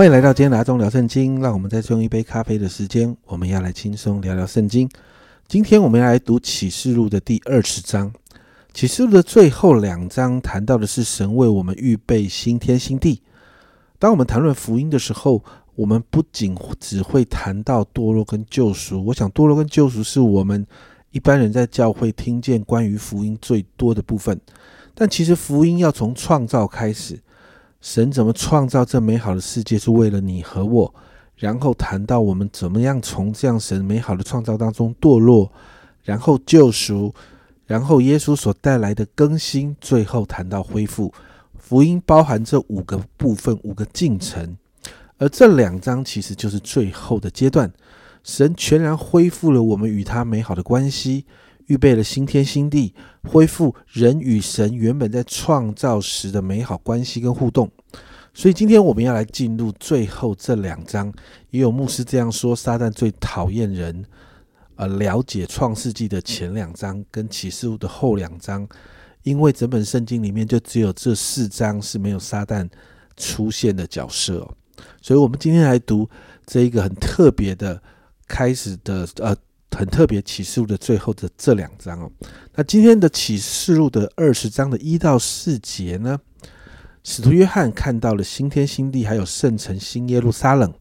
欢迎来到今天拿中聊圣经，让我们再用一杯咖啡的时间，我们要来轻松聊聊圣经。今天我们要来读启示录的第二十章。启示录的最后两章谈到的是神为我们预备新天新地。当我们谈论福音的时候，我们不仅只会谈到堕落跟救赎。我想堕落跟救赎是我们一般人在教会听见关于福音最多的部分。但其实福音要从创造开始，神怎么创造这美好的世界是为了你和我，然后谈到我们怎么样从这样神美好的创造当中堕落，然后救赎，然后耶稣所带来的更新，最后谈到恢复。福音包含这五个部分，五个进程，而这两章其实就是最后的阶段，神全然恢复了我们与他美好的关系。预备了新天新地，恢复人与神原本在创造时的美好关系跟互动。所以今天我们要来进入最后这两章。也有牧师这样说：撒旦最讨厌人，呃，了解创世纪的前两章跟启示录的后两章，因为整本圣经里面就只有这四章是没有撒旦出现的角色。所以，我们今天来读这一个很特别的开始的，呃。很特别，启示录的最后的这两章哦。那今天的启示录的二十章的一到四节呢，使徒约翰看到了新天新地，还有圣城新耶路撒冷。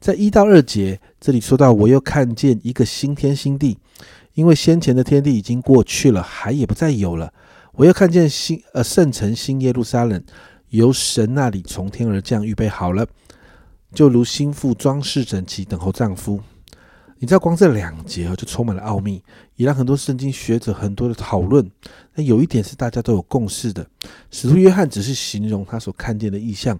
在一到二节这里说到，我又看见一个新天新地，因为先前的天地已经过去了，海也不再有了。我又看见新呃圣城新耶路撒冷由神那里从天而降，预备好了，就如心腹装饰整齐，等候丈夫。你知道，光这两节啊，就充满了奥秘，也让很多圣经学者很多的讨论。那有一点是大家都有共识的：使徒约翰只是形容他所看见的意象，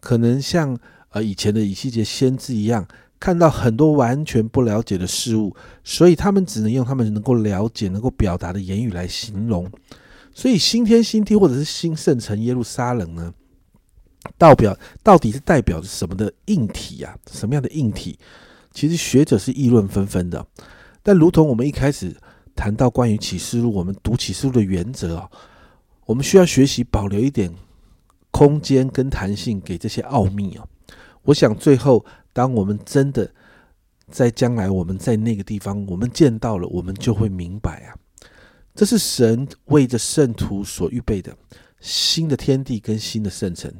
可能像呃以前的以西结先知一样，看到很多完全不了解的事物，所以他们只能用他们能够了解、能够表达的言语来形容。所以新天新地或者是新圣城耶路撒冷呢，代表到底是代表着什么的硬体啊？什么样的硬体？其实学者是议论纷纷的，但如同我们一开始谈到关于启示录，我们读启示录的原则啊，我们需要学习保留一点空间跟弹性给这些奥秘啊。我想最后，当我们真的在将来我们在那个地方，我们见到了，我们就会明白啊，这是神为着圣徒所预备的新的天地跟新的圣城。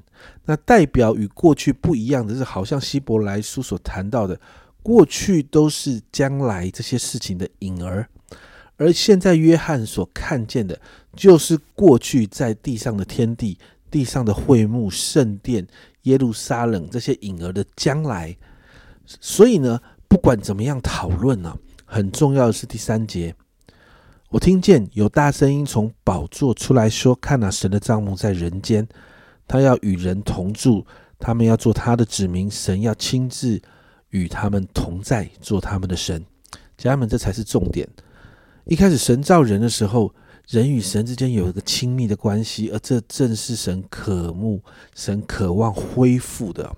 那代表与过去不一样的是，好像希伯来书所谈到的。过去都是将来这些事情的影儿，而现在约翰所看见的，就是过去在地上的天地、地上的会幕、圣殿、耶路撒冷这些影儿的将来。所以呢，不管怎么样讨论呢，很重要的是第三节，我听见有大声音从宝座出来说：“看啊，神的帐幕在人间，他要与人同住，他们要做他的子民，神要亲自。”与他们同在，做他们的神，家人们，这才是重点。一开始神造人的时候，人与神之间有一个亲密的关系，而这正是神渴慕、神渴望恢复的。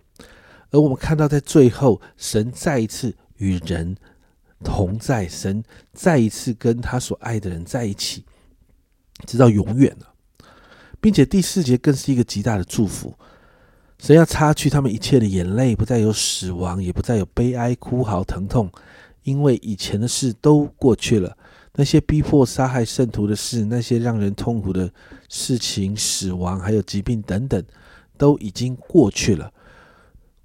而我们看到，在最后，神再一次与人同在，神再一次跟他所爱的人在一起，直到永远了，并且第四节更是一个极大的祝福。神要擦去他们一切的眼泪，不再有死亡，也不再有悲哀、哭嚎、疼痛，因为以前的事都过去了。那些逼迫、杀害圣徒的事，那些让人痛苦的事情、死亡，还有疾病等等，都已经过去了。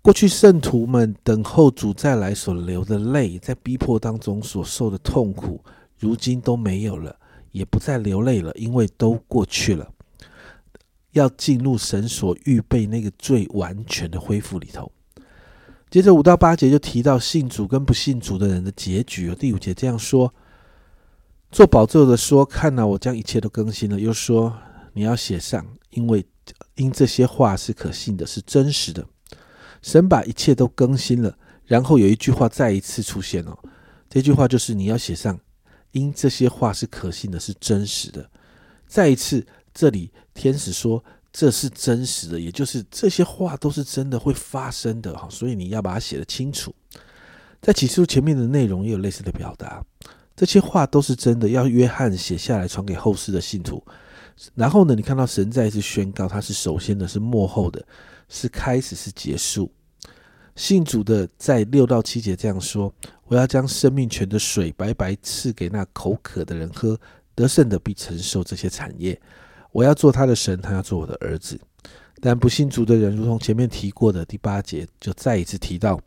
过去圣徒们等候主再来所流的泪，在逼迫当中所受的痛苦，如今都没有了，也不再流泪了，因为都过去了。要进入神所预备那个最完全的恢复里头。接着五到八节就提到信主跟不信主的人的结局。第五节这样说：做宝座的说，看呐，我将一切都更新了。又说，你要写上，因为因这些话是可信的，是真实的。神把一切都更新了。然后有一句话再一次出现哦，这句话就是你要写上，因这些话是可信的，是真实的。再一次。这里天使说这是真实的，也就是这些话都是真的会发生的哈，所以你要把它写得清楚。在启示录前面的内容也有类似的表达，这些话都是真的，要约翰写下来传给后世的信徒。然后呢，你看到神再一次宣告，他是首先的，是幕后的，是开始，是结束。信主的在六到七节这样说：“我要将生命泉的水白白赐给那口渴的人喝，得胜的必承受这些产业。我要做他的神，他要做我的儿子。”但不信主的人，如同前面提过的第八节，就再一次提到：“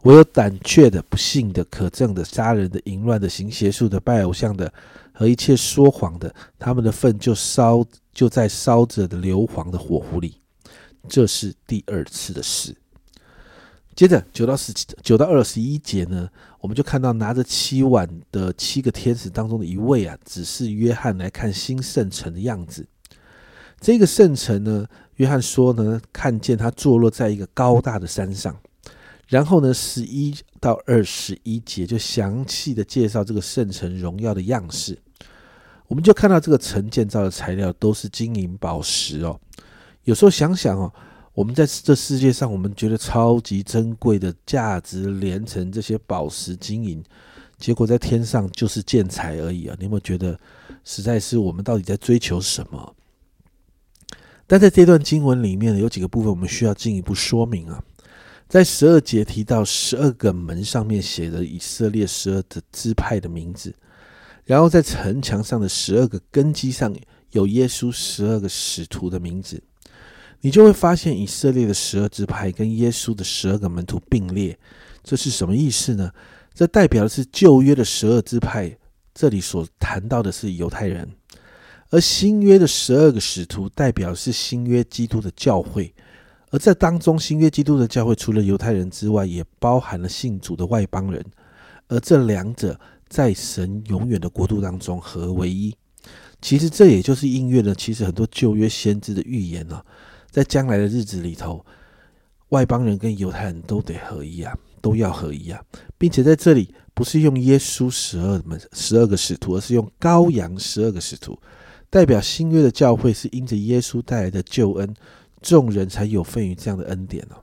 我有胆怯的、不信的、可憎的、杀人的、淫乱的、行邪术的、拜偶像的和一切说谎的，他们的粪就烧就在烧着的硫磺的火湖里。”这是第二次的事。接着九到十九到二十一节呢，我们就看到拿着七碗的七个天使当中的一位啊，只是约翰来看新圣城的样子。这个圣城呢，约翰说呢，看见它坐落在一个高大的山上。然后呢，十一到二十一节就详细的介绍这个圣城荣耀的样式。我们就看到这个城建造的材料都是金银宝石哦。有时候想想哦。我们在这世界上，我们觉得超级珍贵的、价值连城这些宝石金银，结果在天上就是建材而已啊！你有没有觉得，实在是我们到底在追求什么？但在这段经文里面呢有几个部分我们需要进一步说明啊。在十二节提到十二个门上面写着以色列十二的支派的名字，然后在城墙上的十二个根基上有耶稣十二个使徒的名字。你就会发现以色列的十二支派跟耶稣的十二个门徒并列，这是什么意思呢？这代表的是旧约的十二支派，这里所谈到的是犹太人；而新约的十二个使徒代表是新约基督的教会，而在当中新约基督的教会除了犹太人之外，也包含了信主的外邦人，而这两者在神永远的国度当中合为一。其实这也就是应验了，其实很多旧约先知的预言啊。在将来的日子里头，外邦人跟犹太人都得合一啊，都要合一啊，并且在这里不是用耶稣十二门十二个使徒，而是用羔羊十二个使徒，代表新约的教会是因着耶稣带来的救恩，众人才有份于这样的恩典哦。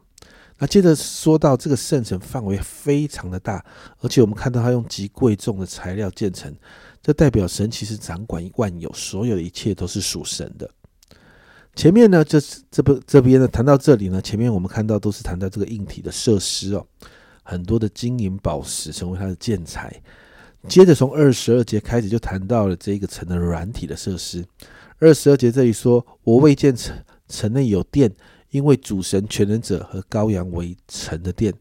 那接着说到这个圣城范围非常的大，而且我们看到他用极贵重的材料建成，这代表神其实掌管万有，所有的一切都是属神的。前面呢，这这不这边呢，谈到这里呢，前面我们看到都是谈到这个硬体的设施哦，很多的金银宝石成为它的建材。接着从二十二节开始就谈到了这个城的软体的设施。二十二节这里说：“我未见城城内有殿，因为主神全能者和羔羊为城的殿。”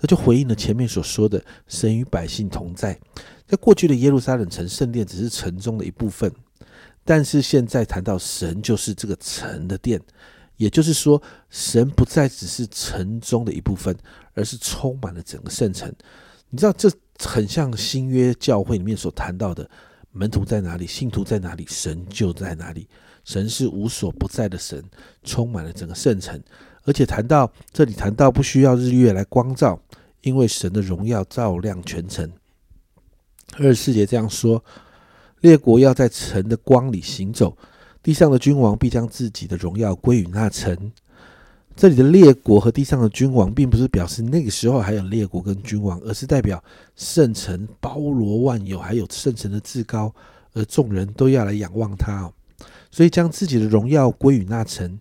这就回应了前面所说的神与百姓同在。在过去的耶路撒冷城圣殿只是城中的一部分。但是现在谈到神就是这个城的殿，也就是说，神不再只是城中的一部分，而是充满了整个圣城。你知道，这很像新约教会里面所谈到的：门徒在哪里，信徒在哪里，神就在哪里。神是无所不在的神，充满了整个圣城。而且谈到这里，谈到不需要日月来光照，因为神的荣耀照亮全城。二十四节这样说。列国要在城的光里行走，地上的君王必将自己的荣耀归于那城。这里的列国和地上的君王，并不是表示那个时候还有列国跟君王，而是代表圣城包罗万有，还有圣城的至高，而众人都要来仰望他。哦所以将自己的荣耀归于那城。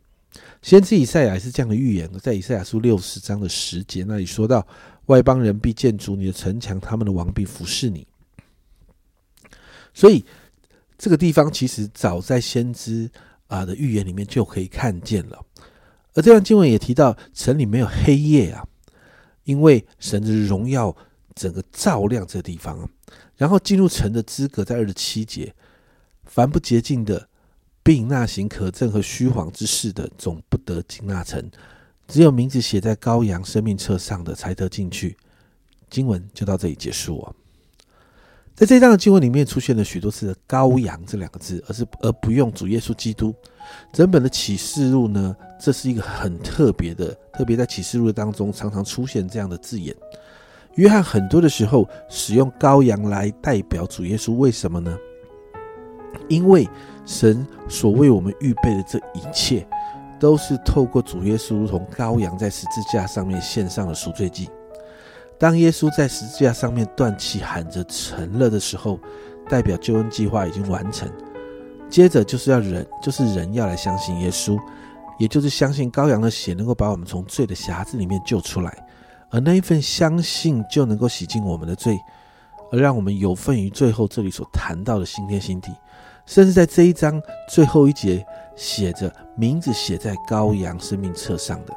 先知以赛亚也是这样的预言，在以赛亚书六十章的十节那里说到：外邦人必建筑你的城墙，他们的王必服侍你。所以，这个地方其实早在先知啊的预言里面就可以看见了。而这段经文也提到，城里没有黑夜啊，因为神的荣耀整个照亮这地方啊。然后进入城的资格在二十七节，凡不洁净的，并那行可憎和虚谎之事的，总不得进那城。只有名字写在羔羊生命册上的，才得进去。经文就到这里结束哦。在这章的经文里面出现了许多次的“羔羊”这两个字，而是而不用主耶稣基督。整本的启示录呢，这是一个很特别的，特别在启示录当中常常出现这样的字眼。约翰很多的时候使用羔羊来代表主耶稣，为什么呢？因为神所为我们预备的这一切，都是透过主耶稣，如同羔羊在十字架上面献上了赎罪祭。当耶稣在十字架上面断气喊着成了的时候，代表救恩计划已经完成。接着就是要人，就是人要来相信耶稣，也就是相信羔羊的血能够把我们从罪的匣子里面救出来，而那一份相信就能够洗净我们的罪，而让我们有份于最后这里所谈到的新天新地。甚至在这一章最后一节写着名字写在羔羊生命册上的，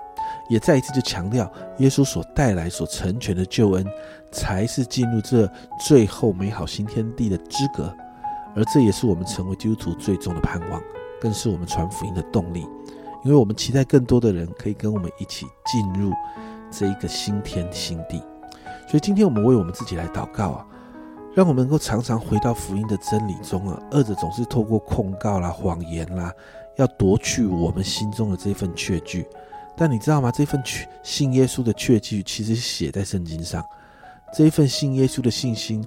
也再一次就强调耶稣所带来所成全的救恩，才是进入这最后美好新天地的资格。而这也是我们成为基督徒最终的盼望，更是我们传福音的动力，因为我们期待更多的人可以跟我们一起进入这一个新天新地。所以今天我们为我们自己来祷告啊。让我们能够常常回到福音的真理中啊，恶者总是透过控告啦、谎言啦，要夺去我们心中的这份确据。但你知道吗？这份信耶稣的确据，其实写在圣经上。这一份信耶稣的信心，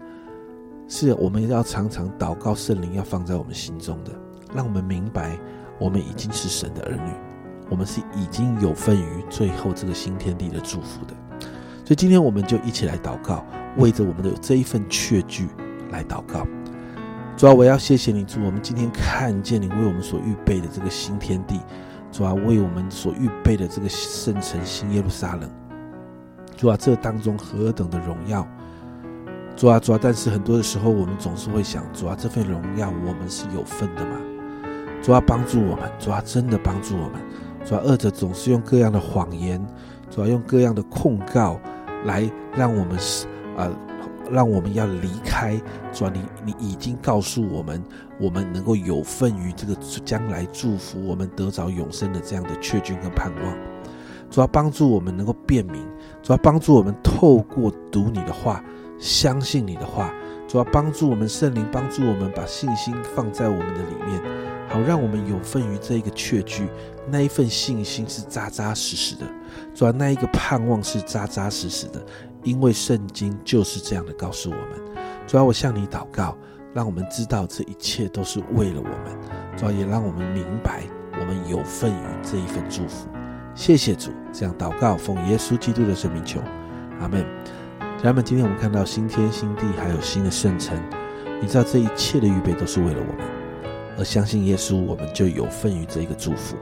是我们要常常祷告圣灵要放在我们心中的，让我们明白，我们已经是神的儿女，我们是已经有份于最后这个新天地的祝福的。所以今天我们就一起来祷告。为着我们的这一份确据来祷告，主啊，我要谢谢你，主，我们今天看见你为我们所预备的这个新天地，主啊，为我们所预备的这个圣城新耶路撒冷，主啊，这当中何等的荣耀，主啊，主啊，但是很多的时候，我们总是会想，主啊，这份荣耀我们是有份的吗？主啊，帮助我们，主啊，真的帮助我们，主啊，恶者总是用各样的谎言，主啊，用各样的控告来让我们是。啊，让我们要离开，主啊，你你已经告诉我们，我们能够有份于这个将来祝福我们得着永生的这样的确据跟盼望。主要帮助我们能够辨明，主要帮助我们透过读你的话，相信你的话，主要帮助我们圣灵帮助我们把信心放在我们的里面，好让我们有份于这一个确据，那一份信心是扎扎实实的，主要那一个盼望是扎扎实实的。因为圣经就是这样的告诉我们，主要我向你祷告，让我们知道这一切都是为了我们，主要也让我们明白我们有份于这一份祝福。谢谢主，这样祷告奉耶稣基督的圣名求，阿门。家人们，今天我们看到新天新地，还有新的圣城，你知道这一切的预备都是为了我们，而相信耶稣，我们就有份于这一个祝福。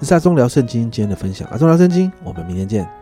这是阿忠聊圣经今天的分享，阿中聊圣经，我们明天见。